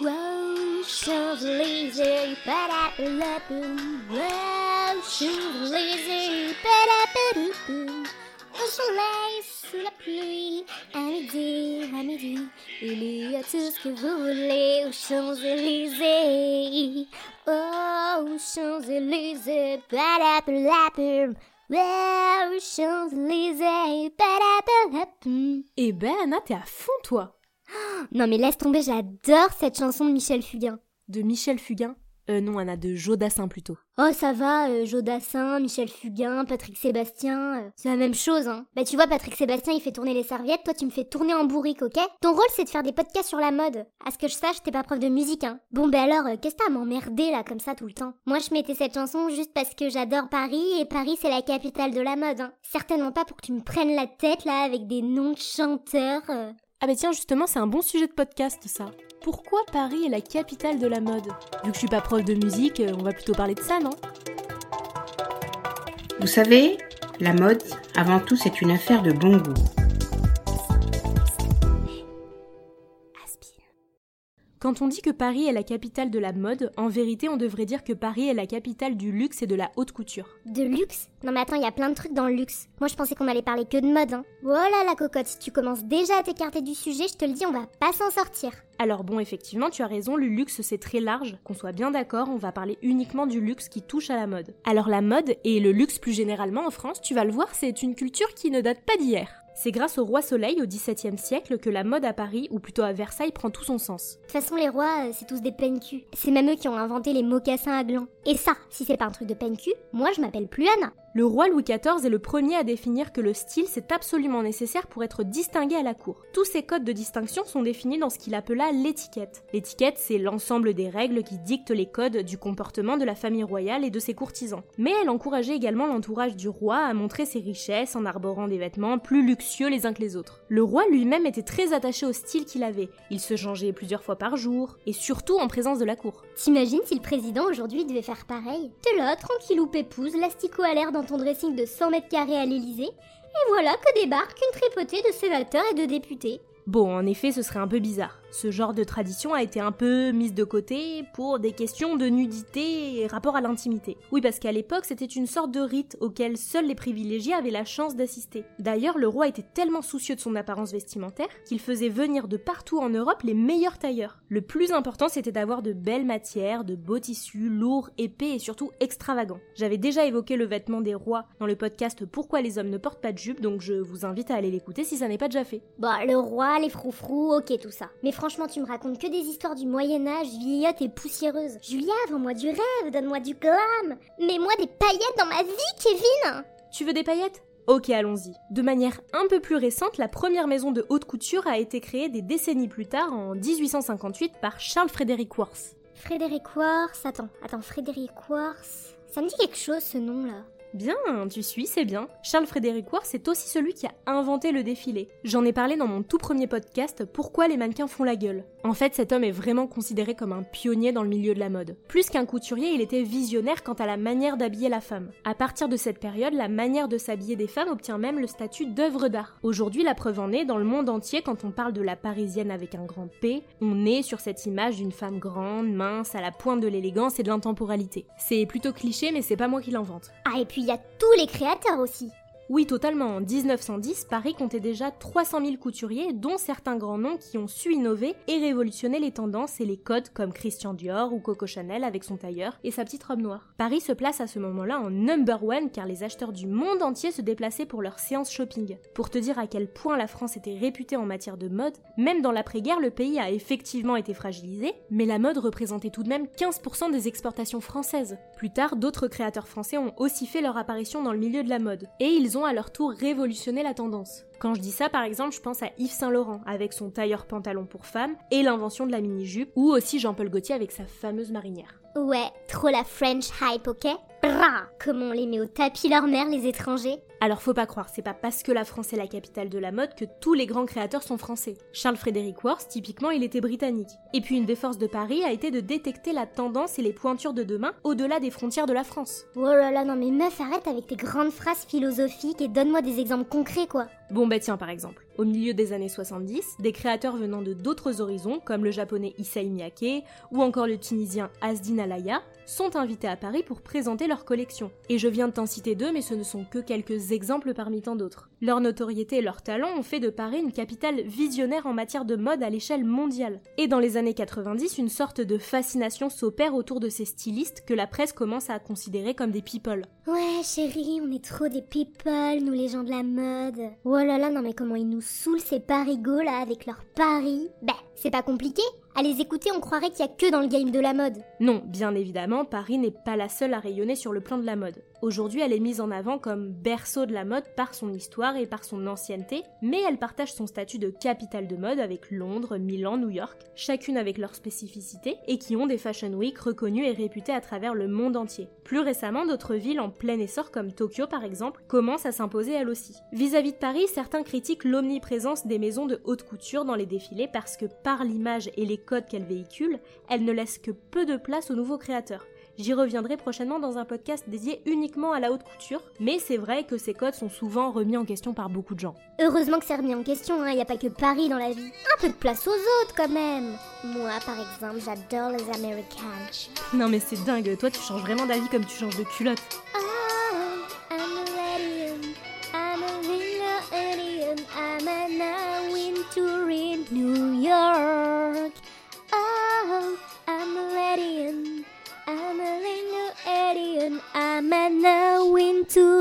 Wow, Champs-Élysées, padapalapou. Wow, Champs-Élysées, padapalapou. Au soleil, sous la pluie, à midi, à midi, il y a tout ce que vous voulez aux Champs-Élysées. Oh, Champs-Élysées, padapalapou. Wow, Champs-Élysées, padapalapou. Eh ben Anna, t'es à fond toi Non mais laisse tomber, j'adore cette chanson de Michel Fugain. De Michel Fugain? Euh non Anna, de Jodassin plutôt. Oh ça va, euh, Jodassin, Michel Fugain, Patrick Sébastien, euh, c'est la même chose hein. Bah tu vois Patrick Sébastien il fait tourner les serviettes, toi tu me fais tourner en bourrique, ok? Ton rôle c'est de faire des podcasts sur la mode. À ce que je sache, t'es pas prof de musique hein. Bon bah alors, euh, qu'est-ce que t'as à m'emmerder là comme ça tout le temps? Moi je mettais cette chanson juste parce que j'adore Paris et Paris c'est la capitale de la mode hein. Certainement pas pour que tu me prennes la tête là avec des noms de chanteurs. Ah bah tiens justement c'est un bon sujet de podcast ça. Pourquoi Paris est la capitale de la mode? Vu que je suis pas prof de musique, euh, on va plutôt parler de ça, non? Vous savez, la mode, avant tout, c'est une affaire de bon goût. Quand on dit que Paris est la capitale de la mode, en vérité on devrait dire que Paris est la capitale du luxe et de la haute couture. De luxe? Non mais attends, il y a plein de trucs dans le luxe. Moi je pensais qu'on allait parler que de mode, hein. Oh là la cocotte, si tu commences déjà à t'écarter du sujet, je te le dis, on va pas s'en sortir. Alors bon, effectivement, tu as raison, le luxe c'est très large, qu'on soit bien d'accord, on va parler uniquement du luxe qui touche à la mode. Alors la mode, et le luxe plus généralement en France, tu vas le voir, c'est une culture qui ne date pas d'hier. C'est grâce au roi Soleil au XVIIe siècle que la mode à Paris, ou plutôt à Versailles, prend tout son sens. De toute façon, les rois, euh, c'est tous des peine-cul. C'est même eux qui ont inventé les mocassins à glands. Et ça, si c'est pas un truc de peine-cul, moi je m'appelle plus Anna. Le roi Louis XIV est le premier à définir que le style c'est absolument nécessaire pour être distingué à la cour. Tous ces codes de distinction sont définis dans ce qu'il appela l'étiquette. L'étiquette, c'est l'ensemble des règles qui dictent les codes du comportement de la famille royale et de ses courtisans. Mais elle encourageait également l'entourage du roi à montrer ses richesses en arborant des vêtements plus luxueux les uns que les autres. Le roi lui-même était très attaché au style qu'il avait. Il se changeait plusieurs fois par jour, et surtout en présence de la cour. T'imagines si le président aujourd'hui devait faire pareil? T'es là, tranquillou pépouze, l'astico à l'air dans ton dressing de 100 mètres carrés à l'Elysée, et voilà que débarque une tripotée de sénateurs et de députés. Bon, en effet, ce serait un peu bizarre. Ce genre de tradition a été un peu mise de côté pour des questions de nudité et rapport à l'intimité. Oui, parce qu'à l'époque, c'était une sorte de rite auquel seuls les privilégiés avaient la chance d'assister. D'ailleurs, le roi était tellement soucieux de son apparence vestimentaire qu'il faisait venir de partout en Europe les meilleurs tailleurs. Le plus important, c'était d'avoir de belles matières, de beaux tissus, lourds, épais et surtout extravagants. J'avais déjà évoqué le vêtement des rois dans le podcast Pourquoi les hommes ne portent pas de jupe, donc je vous invite à aller l'écouter si ça n'est pas déjà fait. Bon, le roi, les froufrous, ok tout ça. Franchement, tu me racontes que des histoires du Moyen-Âge, vieillotte et poussiéreuse. Julia, vends-moi du rêve, donne-moi du glam. Mets-moi des paillettes dans ma vie, Kevin Tu veux des paillettes? Ok, allons-y. De manière un peu plus récente, la première maison de haute couture a été créée des décennies plus tard, en 1858, par Charles Frédéric Worth. Frédéric Worth, attends, attends, Frédéric Worth. Ça me dit quelque chose ce nom-là. Bien, tu suis, c'est bien. Charles Frédéric Worth est aussi celui qui a inventé le défilé. J'en ai parlé dans mon tout premier podcast Pourquoi les mannequins font la gueule. En fait, cet homme est vraiment considéré comme un pionnier dans le milieu de la mode. Plus qu'un couturier, il était visionnaire quant à la manière d'habiller la femme. À partir de cette période, la manière de s'habiller des femmes obtient même le statut d'œuvre d'art. Aujourd'hui, la preuve en est, dans le monde entier, quand on parle de la parisienne avec un grand P, on est sur cette image d'une femme grande, mince, à la pointe de l'élégance et de l'intemporalité. C'est plutôt cliché, mais c'est pas moi qui l'invente. Ah, et puis y a tous les créateurs aussi. Oui, totalement. En 1910, Paris comptait déjà 300 000 couturiers, dont certains grands noms qui ont su innover et révolutionner les tendances et les codes comme Christian Dior ou Coco Chanel avec son tailleur et sa petite robe noire. Paris se place à ce moment-là en number one car les acheteurs du monde entier se déplaçaient pour leur séance shopping. Pour te dire à quel point la France était réputée en matière de mode, même dans l'après-guerre, le pays a effectivement été fragilisé, mais la mode représentait tout de même 15% des exportations françaises. Plus tard, d'autres créateurs français ont aussi fait leur apparition dans le milieu de la mode, et ils ont à leur tour révolutionné la tendance. Quand je dis ça, par exemple, je pense à Yves Saint Laurent avec son tailleur pantalon pour femmes et l'invention de la mini-jupe, ou aussi Jean-Paul Gaultier avec sa fameuse marinière. Ouais, trop la French hype, ok? Bra Comment on les met au tapis leur mère, les étrangers? Alors faut pas croire, c'est pas parce que la France est la capitale de la mode que tous les grands créateurs sont français. Charles Frédéric Worth, typiquement, il était britannique. Et puis une des forces de Paris a été de détecter la tendance et les pointures de demain au-delà des frontières de la France. Oh là là, non mais meuf, arrête avec tes grandes phrases philosophiques et donne-moi des exemples concrets, quoi. Bon bah tiens par exemple, au milieu des années 70, des créateurs venant de d'autres horizons, comme le japonais Issei Miyake ou encore le tunisien Asdin Alaya, sont invités à Paris pour présenter leur collection. Et je viens de t'en citer deux, mais ce ne sont que quelques exemples parmi tant d'autres. Leur notoriété et leur talent ont fait de Paris une capitale visionnaire en matière de mode à l'échelle mondiale. Et dans les années 90, une sorte de fascination s'opère autour de ces stylistes que la presse commence à considérer comme des people. Ouais, chérie, on est trop des people, nous les gens de la mode. Oh là là, non mais comment ils nous saoulent ces parigots là avec leurs paris. Bah, c'est pas compliqué. À les écouter, on croirait qu'il y a que dans le game de la mode. Non, bien évidemment, Paris n'est pas la seule à rayonner sur le plan de la mode. Aujourd'hui, elle est mise en avant comme berceau de la mode par son histoire et par son ancienneté, mais elle partage son statut de capitale de mode avec Londres, Milan, New York, chacune avec leurs spécificités, et qui ont des Fashion Week reconnues et réputées à travers le monde entier. Plus récemment, d'autres villes en plein essor comme Tokyo par exemple commencent à s'imposer elles aussi. Vis-à-vis de Paris, certains critiquent l'omniprésence des maisons de haute couture dans les défilés parce que par l'image et les codes qu'elles véhiculent, elles ne laissent que peu de place aux nouveaux créateurs. J'y reviendrai prochainement dans un podcast dédié uniquement à la haute couture, mais c'est vrai que ces codes sont souvent remis en question par beaucoup de gens. Heureusement que c'est remis en question, il hein, n'y a pas que Paris dans la vie. Un peu de place aux autres quand même. Moi, par exemple, j'adore les Americans. Non mais c'est dingue, toi tu changes vraiment d'avis comme tu changes de culotte. Oh, to